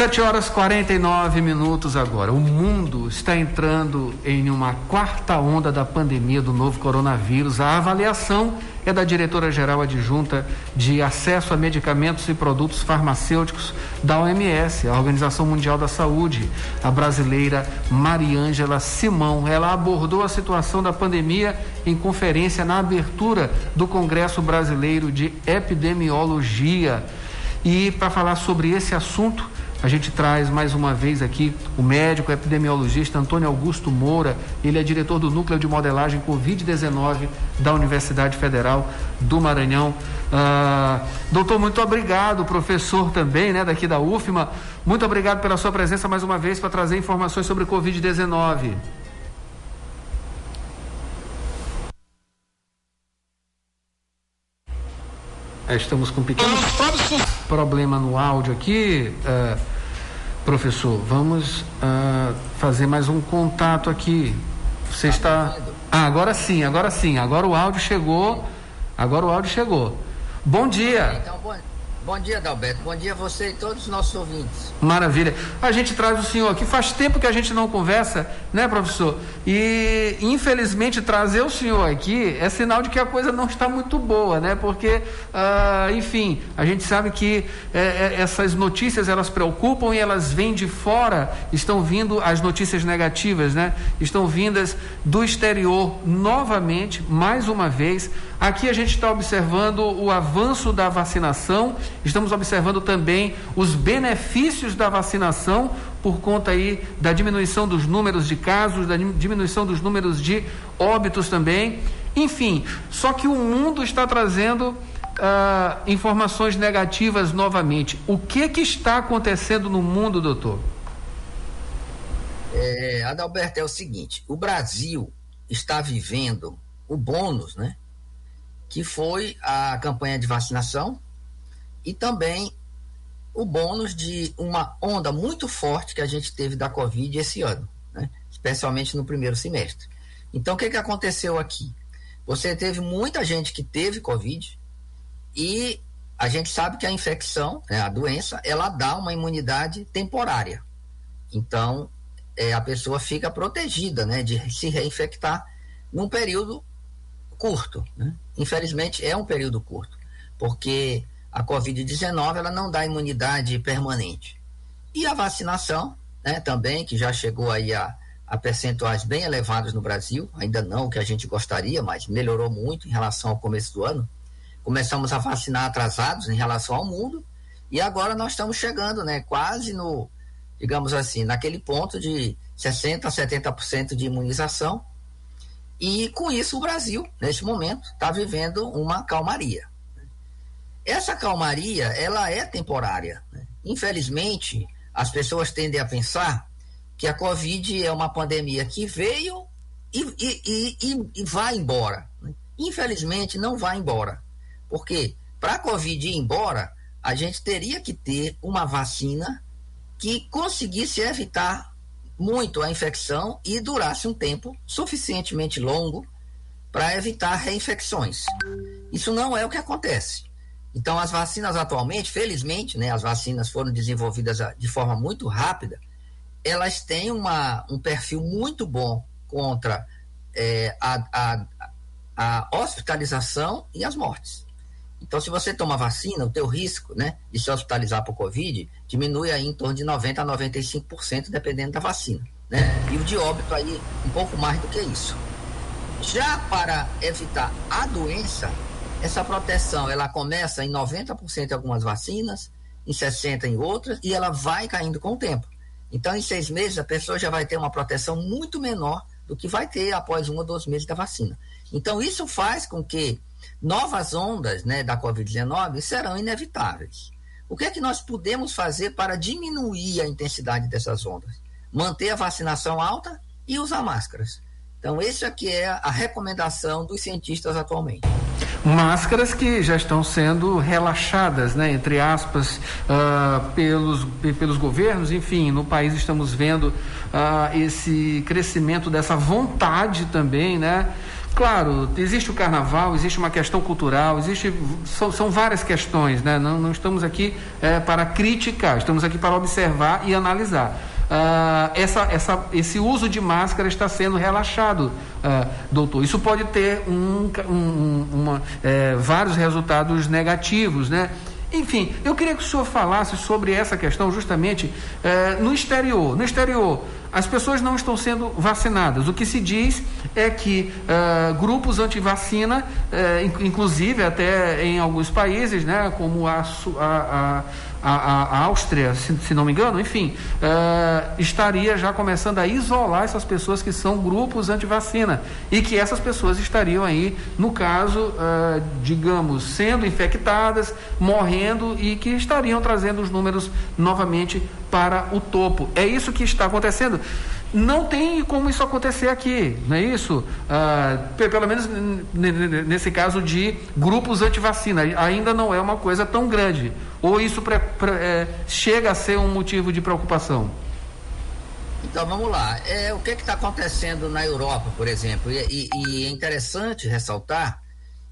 Sete horas 49 minutos agora. O mundo está entrando em uma quarta onda da pandemia do novo coronavírus. A avaliação é da diretora-geral adjunta de acesso a medicamentos e produtos farmacêuticos da OMS, a Organização Mundial da Saúde, a brasileira Mariângela Simão. Ela abordou a situação da pandemia em conferência na abertura do Congresso Brasileiro de Epidemiologia. E para falar sobre esse assunto, a gente traz mais uma vez aqui o médico epidemiologista Antônio Augusto Moura. Ele é diretor do Núcleo de Modelagem Covid-19 da Universidade Federal do Maranhão. Ah, doutor, muito obrigado. Professor também, né, daqui da UFMA. Muito obrigado pela sua presença mais uma vez para trazer informações sobre Covid-19. Estamos com um pequeno problema no áudio aqui, uh, professor. Vamos uh, fazer mais um contato aqui. Você está. Ah, agora sim, agora sim. Agora o áudio chegou. Agora o áudio chegou. Bom dia. Então, bom, Bom dia, Adalberto. Bom dia a você e todos os nossos ouvintes. Maravilha. A gente traz o senhor aqui. Faz tempo que a gente não conversa, né, professor? E, infelizmente, trazer o senhor aqui é sinal de que a coisa não está muito boa, né? Porque, ah, enfim, a gente sabe que é, é, essas notícias elas preocupam e elas vêm de fora, estão vindo as notícias negativas, né? Estão vindas do exterior novamente, mais uma vez. Aqui a gente está observando o avanço da vacinação Estamos observando também os benefícios da vacinação por conta aí da diminuição dos números de casos, da diminuição dos números de óbitos também. Enfim, só que o mundo está trazendo uh, informações negativas novamente. O que que está acontecendo no mundo, doutor? É, Adalberto, é o seguinte: o Brasil está vivendo o bônus, né? Que foi a campanha de vacinação e também o bônus de uma onda muito forte que a gente teve da Covid esse ano, né? especialmente no primeiro semestre. Então, o que, que aconteceu aqui? Você teve muita gente que teve Covid e a gente sabe que a infecção, né, a doença, ela dá uma imunidade temporária. Então, é, a pessoa fica protegida né, de se reinfectar num período curto. Né? Infelizmente, é um período curto, porque a Covid-19 ela não dá imunidade permanente. E a vacinação, né, também, que já chegou aí a, a percentuais bem elevados no Brasil, ainda não o que a gente gostaria, mas melhorou muito em relação ao começo do ano. Começamos a vacinar atrasados em relação ao mundo, e agora nós estamos chegando, né, quase no, digamos assim, naquele ponto de 60% a 70% de imunização. E com isso o Brasil, neste momento, está vivendo uma calmaria. Essa calmaria, ela é temporária. Né? Infelizmente, as pessoas tendem a pensar que a Covid é uma pandemia que veio e, e, e, e vai embora. Né? Infelizmente, não vai embora. Porque para a Covid ir embora, a gente teria que ter uma vacina que conseguisse evitar muito a infecção e durasse um tempo suficientemente longo para evitar reinfecções. Isso não é o que acontece. Então, as vacinas atualmente, felizmente, né, as vacinas foram desenvolvidas ah, de forma muito rápida, elas têm uma, um perfil muito bom contra é, a, a, a hospitalização e as mortes. Então, se você toma vacina, o teu risco né, de se hospitalizar por Covid diminui aí em torno de 90% a 95%, dependendo da vacina. Né? E o de óbito aí um pouco mais do que isso. Já para evitar a doença, essa proteção, ela começa em 90% em algumas vacinas, em 60% em outras, e ela vai caindo com o tempo. Então, em seis meses, a pessoa já vai ter uma proteção muito menor do que vai ter após um ou dois meses da vacina. Então, isso faz com que novas ondas né, da Covid-19 serão inevitáveis. O que é que nós podemos fazer para diminuir a intensidade dessas ondas? Manter a vacinação alta e usar máscaras. Então, isso aqui é a recomendação dos cientistas atualmente. Máscaras que já estão sendo relaxadas, né, entre aspas, uh, pelos, pelos governos, enfim, no país estamos vendo uh, esse crescimento dessa vontade também, né? Claro, existe o carnaval, existe uma questão cultural, existe, são, são várias questões, né? não, não estamos aqui é, para criticar, estamos aqui para observar e analisar. Uh, essa, essa, esse uso de máscara está sendo relaxado, uh, doutor. Isso pode ter um, um, uma, é, vários resultados negativos, né? Enfim, eu queria que o senhor falasse sobre essa questão justamente é, no exterior. No exterior, as pessoas não estão sendo vacinadas. O que se diz é que uh, grupos anti-vacina, uh, inclusive até em alguns países, né, como a, a, a, a Áustria, se, se, não me engano, enfim, uh, estaria já começando a isolar essas pessoas que são grupos anti-vacina e que essas pessoas estariam aí, no caso, digamos, sendo infectadas, morrendo e que estariam trazendo os números novamente para o topo. É isso que está acontecendo. Não tem como isso acontecer aqui, não é isso? Ah, pelo menos nesse caso de grupos anti-vacina, ainda não é uma coisa tão grande. Ou isso é, chega a ser um motivo de preocupação? Então vamos lá. É, o que está acontecendo na Europa, por exemplo? E, e, e, é interessante ressaltar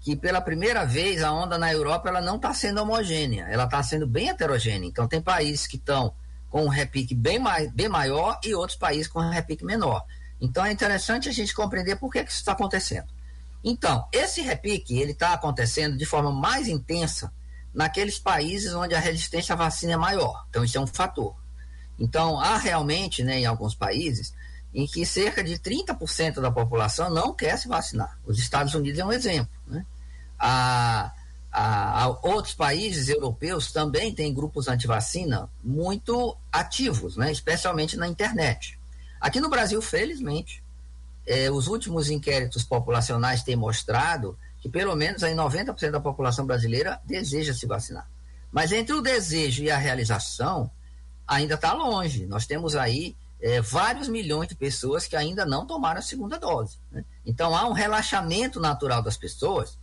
que pela primeira vez a onda na Europa ela não está sendo homogênea, ela está sendo bem heterogênea. Então tem países que estão com um repique bem, mais, bem maior e outros países com um repique menor. Então é interessante a gente compreender por que, que isso está acontecendo. Então, esse repique ele está acontecendo de forma mais intensa naqueles países onde a resistência à vacina é maior. Então, isso é um fator. Então, há realmente, né, em alguns países, em que cerca de 30% da população não quer se vacinar. Os Estados Unidos é um exemplo. Né? A, a, a outros países europeus também têm grupos anti-vacina muito ativos, né? especialmente na internet. Aqui no Brasil, felizmente, eh, os últimos inquéritos populacionais têm mostrado que pelo menos aí 90% da população brasileira deseja se vacinar. Mas entre o desejo e a realização, ainda está longe. Nós temos aí eh, vários milhões de pessoas que ainda não tomaram a segunda dose. Né? Então há um relaxamento natural das pessoas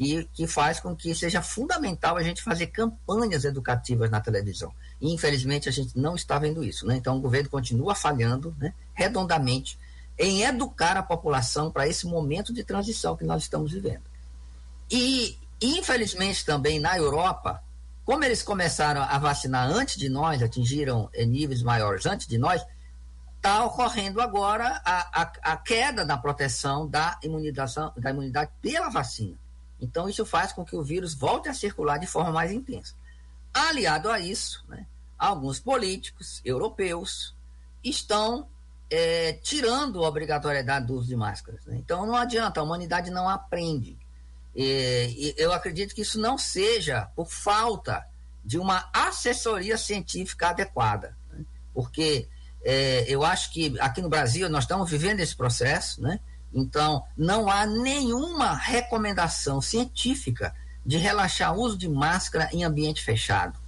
que, que faz com que seja fundamental a gente fazer campanhas educativas na televisão. E, infelizmente, a gente não está vendo isso. Né? Então, o governo continua falhando né, redondamente em educar a população para esse momento de transição que nós estamos vivendo. E, infelizmente, também na Europa, como eles começaram a vacinar antes de nós, atingiram eh, níveis maiores antes de nós, está ocorrendo agora a, a, a, queda na proteção da imunização, da imunidade pela vacina. Então, isso faz com que o vírus volte a circular de forma mais intensa. Aliado a isso, né, alguns políticos europeus estão é, tirando a obrigatoriedade do uso de máscaras. Né? Então, não adianta, a humanidade não aprende. E, e eu acredito que isso não seja por falta de uma assessoria científica adequada. Né? Porque é, eu acho que aqui no Brasil nós estamos vivendo esse processo, né? Então, não há nenhuma recomendação científica de relaxar o uso de máscara em ambiente fechado,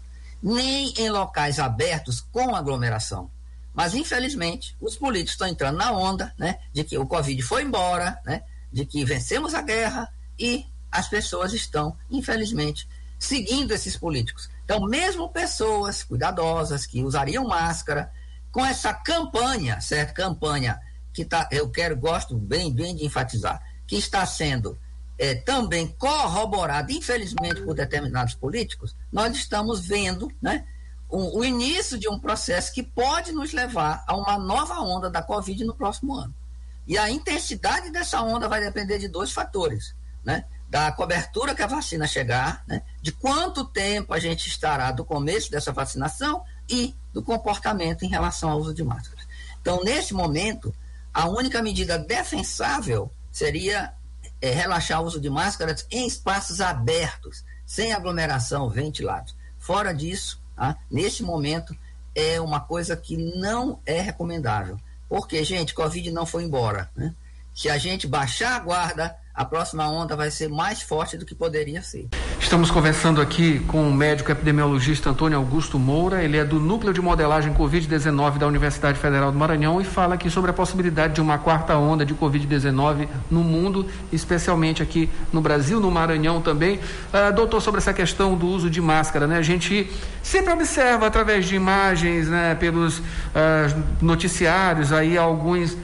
nem em locais abertos com aglomeração. Mas, infelizmente, os políticos estão entrando na onda né, de que o Covid foi embora, né, de que vencemos a guerra e as pessoas estão, infelizmente, seguindo esses políticos. Então, mesmo pessoas cuidadosas que usariam máscara, com essa campanha, certo? Campanha que tá, eu quero, gosto bem, bem de enfatizar, que está sendo é, também corroborado, infelizmente, por determinados políticos, nós estamos vendo né, um, o início de um processo que pode nos levar a uma nova onda da Covid no próximo ano. E a intensidade dessa onda vai depender de dois fatores, né? Da cobertura que a vacina chegar, né? de quanto tempo a gente estará do começo dessa vacinação e do comportamento em relação ao uso de máscaras. Então, nesse momento, a única medida defensável seria é, relaxar o uso de máscaras em espaços abertos, sem aglomeração, ventilados. Fora disso, tá? neste momento, é uma coisa que não é recomendável. Porque, gente, Covid não foi embora. Né? Se a gente baixar a guarda, a próxima onda vai ser mais forte do que poderia ser. Estamos conversando aqui com o médico epidemiologista Antônio Augusto Moura. Ele é do Núcleo de Modelagem Covid-19 da Universidade Federal do Maranhão e fala aqui sobre a possibilidade de uma quarta onda de Covid-19 no mundo, especialmente aqui no Brasil, no Maranhão também. Uh, doutor, sobre essa questão do uso de máscara, né? A gente sempre observa através de imagens, né, pelos uh, noticiários aí alguns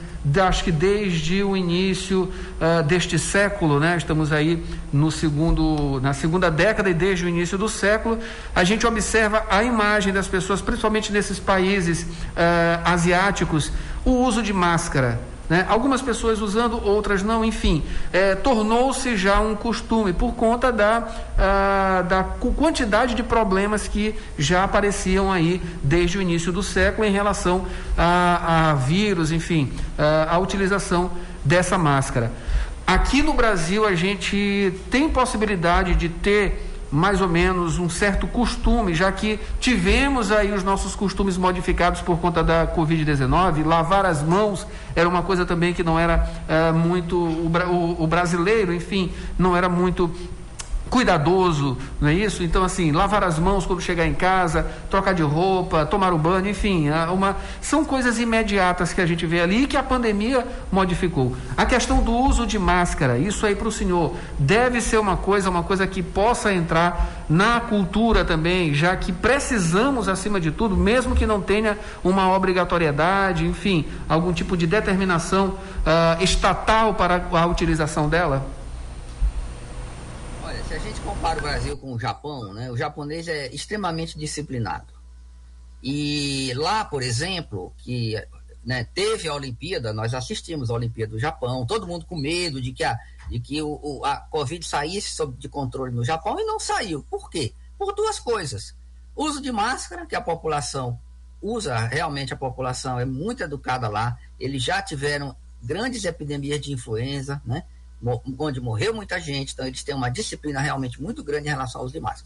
acho que desde o início uh, deste século, né? Estamos aí no segundo, na segunda década e desde o início do século, a gente observa a imagem das pessoas, principalmente nesses países uh, asiáticos, o uso de máscara. Né? Algumas pessoas usando, outras não, enfim, é, tornou-se já um costume por conta da, ah, da quantidade de problemas que já apareciam aí desde o início do século em relação a, a vírus, enfim, a, a utilização dessa máscara. Aqui no Brasil a gente tem possibilidade de ter mais ou menos um certo costume, já que tivemos aí os nossos costumes modificados por conta da Covid-19, lavar as mãos era uma coisa também que não era é, muito, o, o, o brasileiro, enfim, não era muito cuidadoso, não é isso? Então, assim, lavar as mãos quando chegar em casa, trocar de roupa, tomar o banho, enfim, uma, são coisas imediatas que a gente vê ali e que a pandemia modificou. A questão do uso de máscara, isso aí para o senhor, deve ser uma coisa, uma coisa que possa entrar na cultura também, já que precisamos, acima de tudo, mesmo que não tenha uma obrigatoriedade, enfim, algum tipo de determinação uh, estatal para a utilização dela? Gente compara o Brasil com o Japão, né, o japonês é extremamente disciplinado. E lá, por exemplo, que né, teve a Olimpíada, nós assistimos a Olimpíada do Japão, todo mundo com medo de que a, de que o, o a Covid saísse sob de controle no Japão e não saiu. Por quê? Por duas coisas. Uso de máscara, que a população usa, realmente a população é muito educada lá, eles já tiveram grandes epidemias de influenza, né? Onde morreu muita gente, então eles têm uma disciplina realmente muito grande em relação aos demais.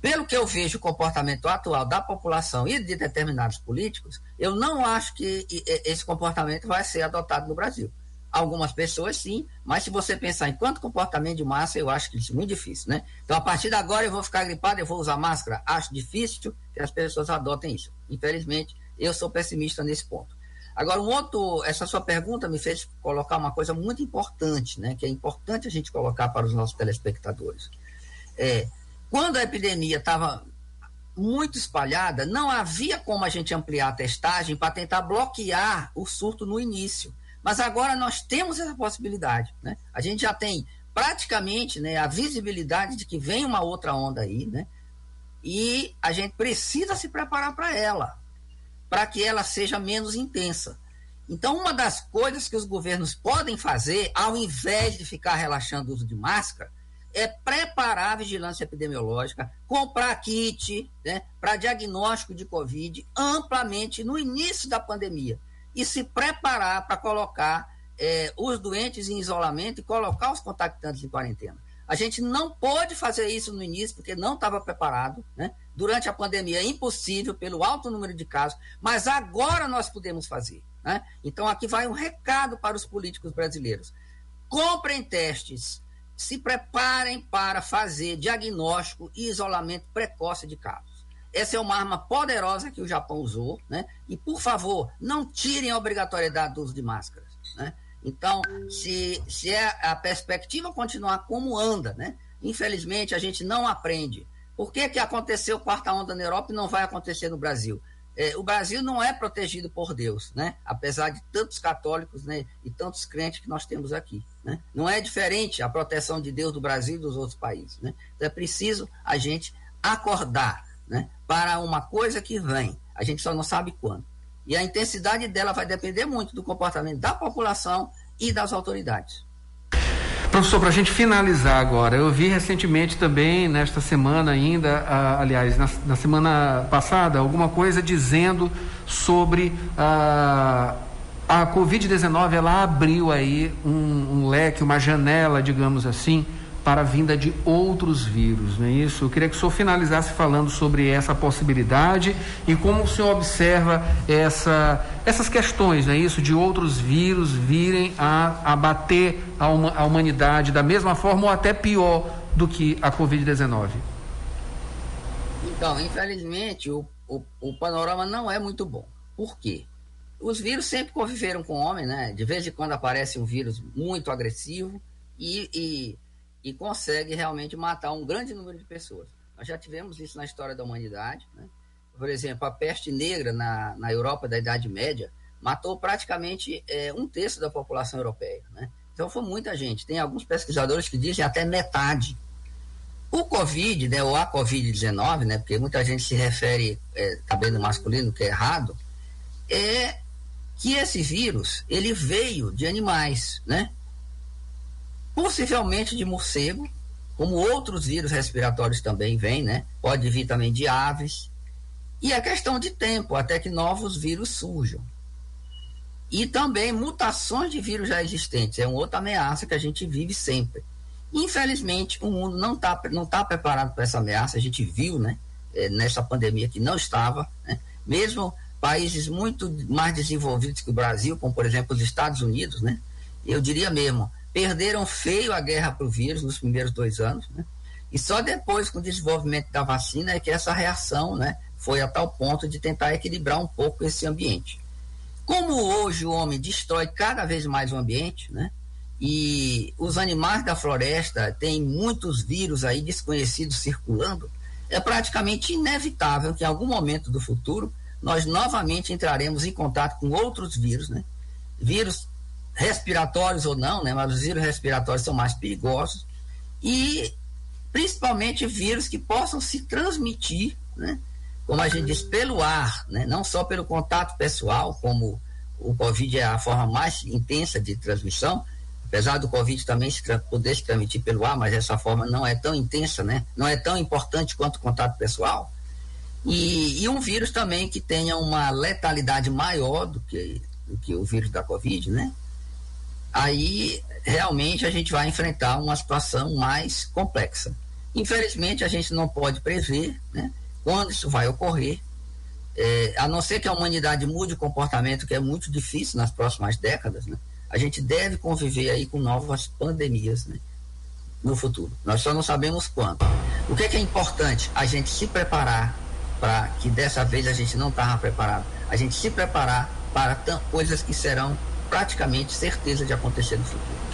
Pelo que eu vejo o comportamento atual da população e de determinados políticos, eu não acho que esse comportamento vai ser adotado no Brasil. Algumas pessoas sim, mas se você pensar em quanto comportamento de massa, eu acho que isso é muito difícil, né? Então, a partir de agora eu vou ficar gripado, eu vou usar máscara. Acho difícil que as pessoas adotem isso. Infelizmente, eu sou pessimista nesse ponto. Agora, um outro, essa sua pergunta me fez colocar uma coisa muito importante, né, que é importante a gente colocar para os nossos telespectadores. É, quando a epidemia estava muito espalhada, não havia como a gente ampliar a testagem para tentar bloquear o surto no início. Mas agora nós temos essa possibilidade. Né? A gente já tem praticamente né, a visibilidade de que vem uma outra onda aí, né? e a gente precisa se preparar para ela para que ela seja menos intensa. Então, uma das coisas que os governos podem fazer, ao invés de ficar relaxando o uso de máscara, é preparar a vigilância epidemiológica, comprar kit né, para diagnóstico de Covid amplamente no início da pandemia e se preparar para colocar é, os doentes em isolamento e colocar os contactantes em quarentena. A gente não pôde fazer isso no início porque não estava preparado. Né? Durante a pandemia é impossível pelo alto número de casos, mas agora nós podemos fazer. Né? Então aqui vai um recado para os políticos brasileiros: comprem testes, se preparem para fazer diagnóstico e isolamento precoce de casos. Essa é uma arma poderosa que o Japão usou, né? E por favor, não tirem a obrigatoriedade do uso de máscaras, né? Então, se, se é a perspectiva continuar como anda, né? Infelizmente, a gente não aprende. Por que, que aconteceu quarta onda na Europa e não vai acontecer no Brasil? É, o Brasil não é protegido por Deus, né? Apesar de tantos católicos né, e tantos crentes que nós temos aqui. Né? Não é diferente a proteção de Deus do Brasil e dos outros países. Né? Então é preciso a gente acordar né, para uma coisa que vem. A gente só não sabe quando. E a intensidade dela vai depender muito do comportamento da população e das autoridades. Professor, para a gente finalizar agora, eu vi recentemente também, nesta semana ainda, ah, aliás, na, na, semana passada, alguma coisa dizendo sobre ah, a Covid-19, ela abriu aí um, um leque, uma janela, digamos assim, para a vinda de outros vírus, não é isso? Eu queria que o senhor finalizasse falando sobre essa possibilidade e como o senhor observa essa, essas questões, não é isso? De outros vírus virem a abater a, uma, a humanidade da mesma forma ou até pior do que a Covid-19? Então, infelizmente, o, o, o, panorama não é muito bom. Por quê? Os vírus sempre conviveram com o homem, né? De vez em quando aparece um vírus muito agressivo e, e, e consegue realmente matar um grande número de pessoas. Nós já tivemos isso na história da humanidade, né? Por exemplo, a peste negra na, na Europa da Idade Média matou praticamente é, um terço da população europeia, né? Então foi muita gente. Tem alguns pesquisadores que dizem até metade. O Covid, né, ou a Covid-19, né, porque muita gente se refere é, cabelo masculino, que é errado, é que esse vírus ele veio de animais, né? Possivelmente de morcego, como outros vírus respiratórios também vêm, né? Pode vir também de aves. E é questão de tempo até que novos vírus surjam. E também mutações de vírus já existentes. É uma outra ameaça que a gente vive sempre. Infelizmente, o mundo não está não tá preparado para essa ameaça. A gente viu, né, é, nessa pandemia que não estava. Né? Mesmo países muito mais desenvolvidos que o Brasil, como por exemplo os Estados Unidos, né, eu diria mesmo, perderam feio a guerra para o vírus nos primeiros dois anos. Né? E só depois, com o desenvolvimento da vacina, é que essa reação né, foi a tal ponto de tentar equilibrar um pouco esse ambiente. Como hoje o homem destrói cada vez mais o ambiente, né? E os animais da floresta têm muitos vírus aí desconhecidos circulando, é praticamente inevitável que em algum momento do futuro nós novamente entraremos em contato com outros vírus, né? Vírus respiratórios ou não, né? Mas os vírus respiratórios são mais perigosos e principalmente vírus que possam se transmitir, né? como a gente diz, pelo ar, né? não só pelo contato pessoal, como o Covid é a forma mais intensa de transmissão, apesar do Covid também se, poder se transmitir pelo ar, mas essa forma não é tão intensa, né? não é tão importante quanto o contato pessoal. E, e um vírus também que tenha uma letalidade maior do que, do que o vírus da Covid, né? Aí realmente a gente vai enfrentar uma situação mais complexa. Infelizmente a gente não pode prever, né? quando isso vai ocorrer, é, a não ser que a humanidade mude o comportamento, que é muito difícil nas próximas décadas, né? a gente deve conviver aí com novas pandemias né? no futuro. Nós só não sabemos quando. O que é, que é importante? A gente se preparar para que dessa vez a gente não estava preparado. A gente se preparar para coisas que serão praticamente certeza de acontecer no futuro.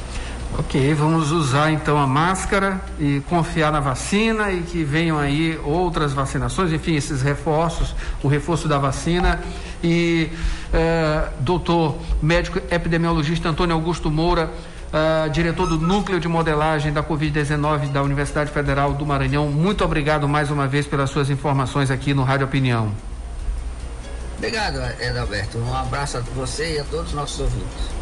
Ok, vamos usar então a máscara e confiar na vacina e que venham aí outras vacinações, enfim, esses reforços, o reforço da vacina. E eh, doutor médico epidemiologista Antônio Augusto Moura, eh, diretor do Núcleo de Modelagem da Covid-19 da Universidade Federal do Maranhão, muito obrigado mais uma vez pelas suas informações aqui no Rádio Opinião. Obrigado, Edalberto. Um abraço a você e a todos os nossos ouvintes.